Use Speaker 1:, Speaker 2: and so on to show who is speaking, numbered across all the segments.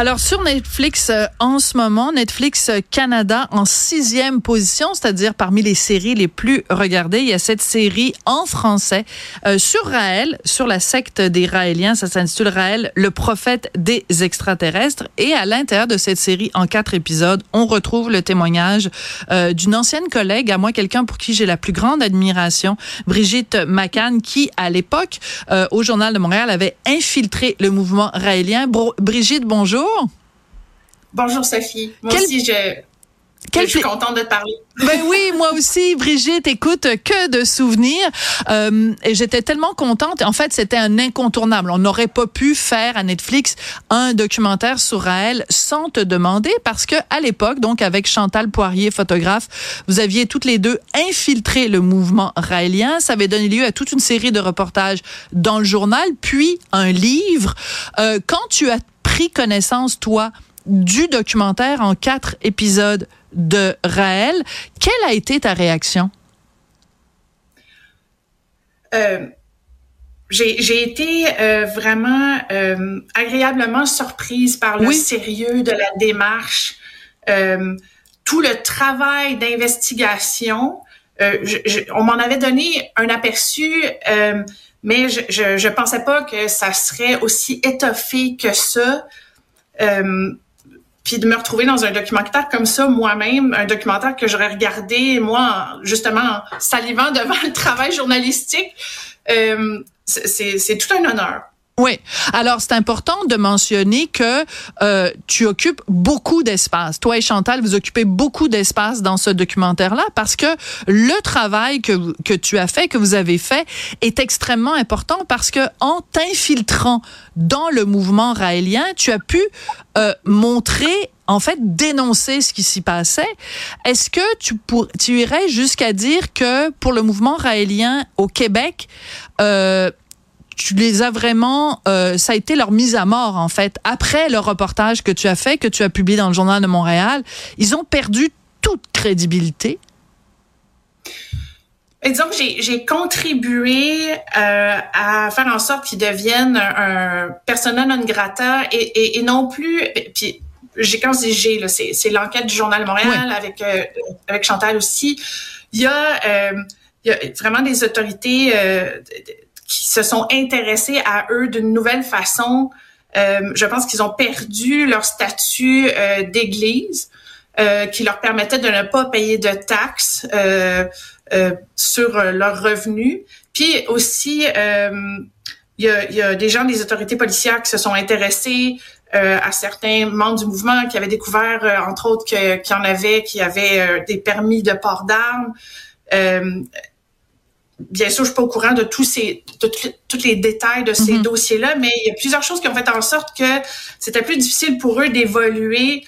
Speaker 1: Alors sur Netflix euh, en ce moment, Netflix euh, Canada en sixième position, c'est-à-dire parmi les séries les plus regardées. Il y a cette série en français euh, sur Raël, sur la secte des Raéliens. Ça s'intitule Raël, le prophète des extraterrestres. Et à l'intérieur de cette série, en quatre épisodes, on retrouve le témoignage d'une ancienne collègue, à moi quelqu'un pour qui j'ai la plus grande admiration, Brigitte McCann, qui à l'époque au Journal de Montréal avait infiltré le mouvement raélien. Brigitte, bonjour.
Speaker 2: Bonjour. Sophie. Moi aussi, je, je suis contente de te parler.
Speaker 1: Ben oui, moi aussi, Brigitte. Écoute, que de souvenirs. Euh, et j'étais tellement contente. En fait, c'était un incontournable. On n'aurait pas pu faire à Netflix un documentaire sur Raël sans te demander, parce que à l'époque, donc avec Chantal Poirier, photographe, vous aviez toutes les deux infiltré le mouvement raélien. Ça avait donné lieu à toute une série de reportages dans le journal, puis un livre. Euh, quand tu as pris connaissance, toi, du documentaire en quatre épisodes de Raël, quelle a été ta réaction?
Speaker 2: Euh, j'ai été euh, vraiment euh, agréablement surprise par le sérieux de la démarche, tout le travail d'investigation. On m'en avait donné un aperçu, mais je, je, pensais pas que ça serait aussi étoffé que ça. Euh, puis de me retrouver dans un documentaire comme ça moi-même, un documentaire que j'aurais regardé moi justement en salivant devant le travail journalistique, euh, c'est tout un honneur.
Speaker 1: Oui. Alors, c'est important de mentionner que euh, tu occupes beaucoup d'espace. Toi et Chantal, vous occupez beaucoup d'espace dans ce documentaire-là parce que le travail que, que tu as fait, que vous avez fait, est extrêmement important parce que en t'infiltrant dans le mouvement raélien, tu as pu euh, montrer en fait dénoncer ce qui s'y passait. Est-ce que tu, pour, tu irais jusqu'à dire que pour le mouvement raélien au Québec, euh, tu les as vraiment, euh, ça a été leur mise à mort en fait. Après le reportage que tu as fait, que tu as publié dans le journal de Montréal, ils ont perdu toute crédibilité.
Speaker 2: disons que j'ai contribué euh, à faire en sorte qu'ils deviennent un, persona non grata et, et, non plus. Puis j'ai quand je dis j'ai c'est l'enquête du journal de Montréal avec euh, avec Chantal aussi. Il y a il y a vraiment des autorités qui se sont intéressés à eux d'une nouvelle façon. Euh, je pense qu'ils ont perdu leur statut euh, d'église euh, qui leur permettait de ne pas payer de taxes euh, euh, sur leurs revenus. Puis aussi, il y a, y, a, des gens des autorités policières qui se sont intéressés à certains membres du mouvement qui avaient découvert, entre autres, qu'il y en avait qui avaient des permis de port d'armes bien sûr, je suis pas au courant de tous ces, de tous les détails de ces mhm. dossiers-là, mais il y a plusieurs choses qui ont fait en sorte que c'était plus difficile pour eux d'évoluer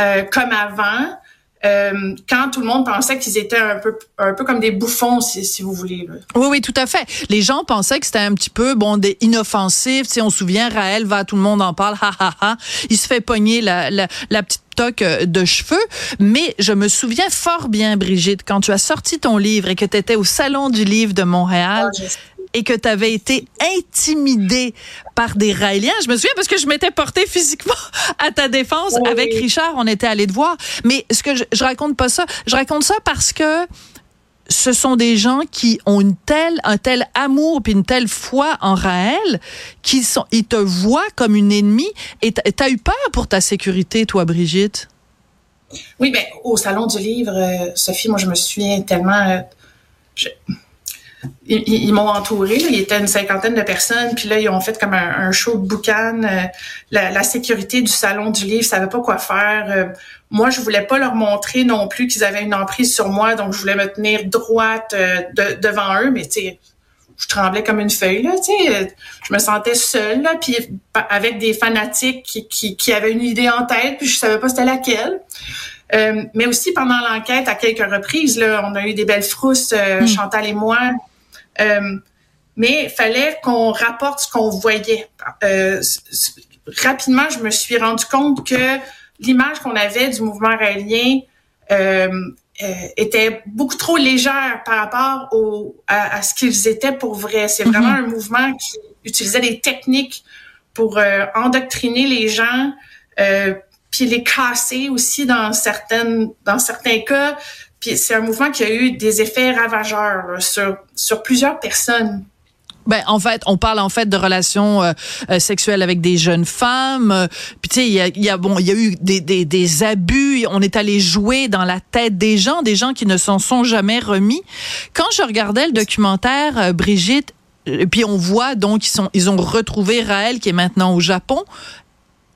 Speaker 2: euh, comme avant. Euh, quand tout le monde pensait qu'ils étaient un peu un peu comme des bouffons si, si vous voulez
Speaker 1: Oui oui tout à fait. Les gens pensaient que c'était un petit peu bon des inoffensifs, si on se souvient Raël va tout le monde en parle ha ha ha. Il se fait pogner la, la, la petite toque euh, de cheveux, mais je me souviens fort bien Brigitte quand tu as sorti ton livre et que tu étais au salon du livre de Montréal. Ah, et que tu avais été intimidé par des Raéliens. Je me souviens parce que je m'étais portée physiquement à ta défense. Avec Richard, on était allé te voir. Mais ce que je, je raconte pas ça. Je raconte ça parce que ce sont des gens qui ont une telle, un tel amour puis une telle foi en Raël qu'ils sont, ils te voient comme une ennemie. Et t'as eu peur pour ta sécurité, toi, Brigitte?
Speaker 2: Oui, ben au salon du livre, euh, Sophie, moi je me souviens tellement. Euh, ils, m'ont entouré. Il y était une cinquantaine de personnes. Puis là, ils ont fait comme un, show de boucan. Euh, la, sécurité du salon du livre savait pas quoi faire. Euh, moi, je voulais pas leur montrer non plus qu'ils avaient une emprise sur moi. Donc, je voulais me tenir droite euh, devant eux. Mais tu sais, je tremblais comme une feuille. Là, je me sentais seule. Là, puis avec des fanatiques qui, qui, avaient une idée en tête. Puis je savais pas c'était laquelle. mais aussi pendant l'enquête, à quelques reprises, là, on a eu des belles frousses, hmm. Chantal et moi. Euh, mais il fallait qu'on rapporte ce qu'on voyait. Euh, rapidement, je me suis rendu compte que l'image qu'on avait du mouvement raélien euh, étaient beaucoup trop légères par rapport au, à, ce qu'ils étaient pour vrai. C'est vraiment mm-hmm. un mouvement qui utilisait des techniques pour endoctriner les gens, puis les casser aussi dans certaines dans certains cas. Puis c'est un mouvement qui a eu des effets ravageurs sur sur plusieurs personnes.
Speaker 1: Ben en fait, on parle en fait de relations euh, euh, sexuelles avec des jeunes femmes. Euh, puis tu sais, il y a, bon, il y a eu des, des, des, abus. On est allé jouer dans la tête des gens, des gens qui ne s'en sont jamais remis. Quand je regardais le documentaire, Brigitte, puis on voit donc ils sont, ils ont retrouvé Raël qui est maintenant au Japon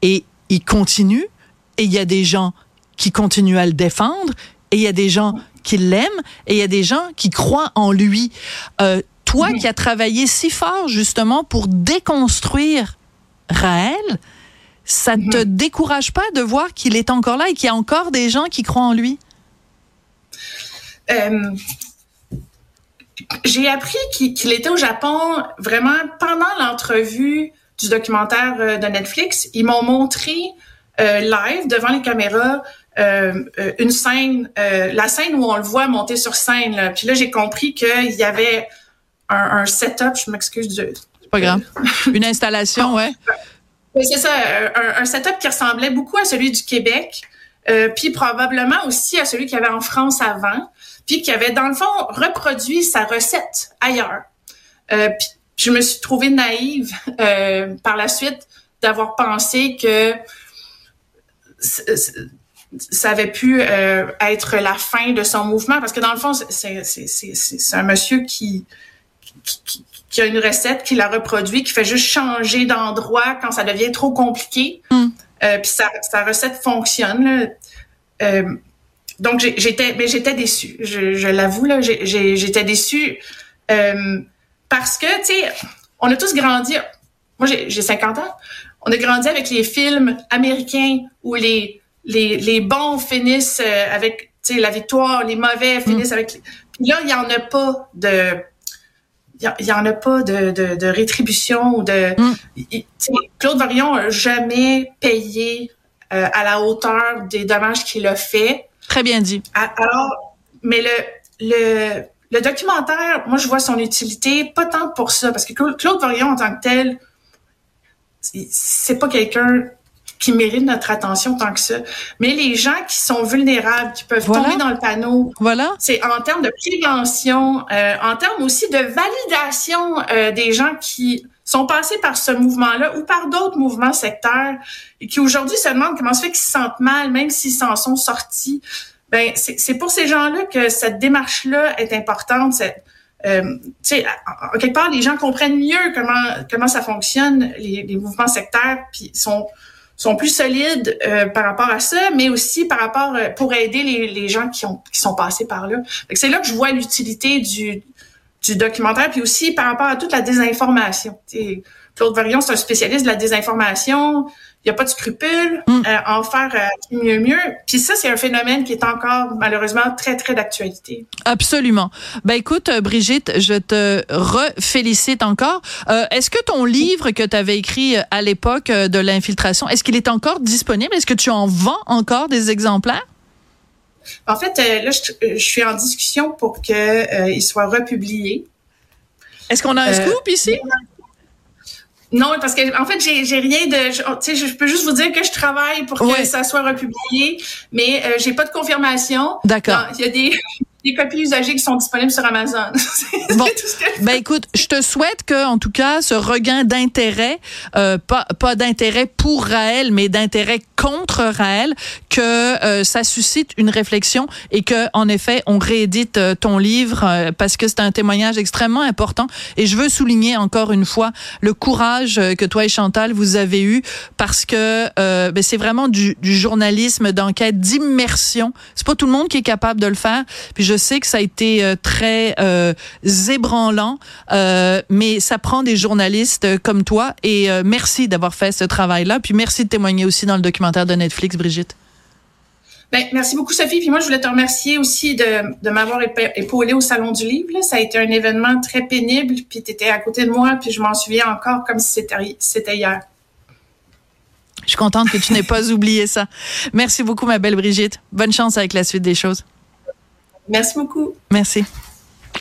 Speaker 1: et il continue. Et il y a des gens qui continuent à le défendre. Et il y a des gens qui l'aiment. Et il y a des gens qui croient en lui. Euh, toi qui as travaillé si fort justement pour déconstruire Raël, ça ne te mhm. décourage pas de voir qu'il est encore là et qu'il y a encore des gens qui croient en lui?
Speaker 2: Euh, j'ai appris qu'il était au Japon vraiment pendant l'entrevue du documentaire euh, de Netflix. Ils m'ont montré euh, live devant les caméras une scène, la scène où on le voit monter sur scène. Puis là, j'ai compris qu'il y avait un, setup, je m'excuse du.
Speaker 1: C'est pas grave. Une installation, ouais.
Speaker 2: C'est ça, un, setup qui ressemblait beaucoup à celui du Québec, euh, puis probablement aussi à celui qu'il y avait en France avant, puis qui avait dans le fond reproduit sa recette ailleurs. Euh, puis je me suis trouvée naïve euh, par la suite d'avoir pensé que ça avait pu être la fin de son mouvement parce que dans le fond c'est un monsieur qui qui, a une recette, qui la reproduit, qui fait juste changer d'endroit quand ça devient trop compliqué. Mm. Euh, puis sa, recette fonctionne. Euh, donc j'étais, mais j'étais déçue. Je, l'avoue là, j'étais déçue euh, parce que tu sais, on a tous grandi. Moi j'ai 50 ans. On a grandi avec les films américains où les les, les bons finissent avec la victoire, les mauvais finissent mm. avec. Puis là, il y en a pas de il en a pas de, de, de rétribution ou de. Mm. Claude Varion n'a jamais payé euh, à la hauteur des dommages qu'il a fait.
Speaker 1: Très bien dit.
Speaker 2: Alors, mais le, le, le documentaire, moi, je vois son utilité, pas tant pour ça, parce que Claude Varion, en tant que tel, c'est pas quelqu'un qui méritent notre attention tant que ça. Mais les gens qui sont vulnérables, qui peuvent tomber dans le panneau,
Speaker 1: voilà.
Speaker 2: c'est en termes de prévention, euh, en termes aussi de validation euh, des gens qui sont passés par ce mouvement-là ou par d'autres mouvements sectaires et qui aujourd'hui se demandent comment se fait qu'ils se sentent mal, même s'ils s'en sont sortis. Ben, c'est pour ces gens-là que cette démarche-là est importante. Cette, euh, en, quelque part, les gens comprennent mieux comment comment ça fonctionne les, les mouvements sectaires, puis sont sont plus solides euh, par rapport à ça, mais aussi par rapport euh, pour aider les, les gens qui ont qui sont passés par là. C'est là que je vois l'utilité du du documentaire, puis aussi par rapport à toute la désinformation. Claude Varion, c'est un spécialiste de la désinformation. Il n'y a pas de scrupule mm. euh, en faire euh, mieux mieux. Puis ça, c'est un phénomène qui est encore malheureusement très très d'actualité.
Speaker 1: Absolument. Ben écoute, euh, Brigitte, je te refélicite encore. Euh, est-ce que ton livre que tu avais écrit à l'époque de l'infiltration, est-ce qu'il est encore disponible? Est-ce que tu en vends encore des exemplaires?
Speaker 2: En fait, là, je, suis en discussion pour qu'il il soit republié.
Speaker 1: Est-ce qu'on a un scoop ici?
Speaker 2: Non, parce que en fait, j'ai, j'ai rien de. Tu sais, je peux juste vous dire que je travaille pour que ça soit republié, mais euh, j'ai pas de confirmation.
Speaker 1: D'accord.
Speaker 2: Il y a des des copies usagées qui sont disponibles sur Amazon.
Speaker 1: bon, ben écoute, je te souhaite que, en tout cas, ce regain d'intérêt, euh, pas, pas d'intérêt pour Raël, mais d'intérêt contre Raël, que euh, ça suscite une réflexion et que, en effet, on réédite euh, ton livre euh, parce que c'est un témoignage extrêmement important. Et je veux souligner encore une fois le courage que toi et Chantal vous avez eu parce que ben, c'est vraiment du, du journalisme d'enquête, d'immersion. C'est pas tout le monde qui est capable de le faire. Puis je sais que ça a été euh, très euh, ébranlant, euh, mais ça prend des journalistes comme toi. Et merci d'avoir fait ce travail-là. Puis merci de témoigner aussi dans le documentaire de Netflix, Brigitte?
Speaker 2: Ben, merci beaucoup, Sophie. Puis moi, je voulais te remercier aussi de, de m'avoir épaulé au Salon du Livre. Ça a été un événement très pénible. Puis tu étais à côté de moi, puis je m'en souviens encore comme si c'était hier.
Speaker 1: Je suis contente que tu n'aies pas oublié ça. Merci beaucoup, ma belle Brigitte. Bonne chance avec la suite des choses.
Speaker 2: Merci beaucoup.
Speaker 1: Merci.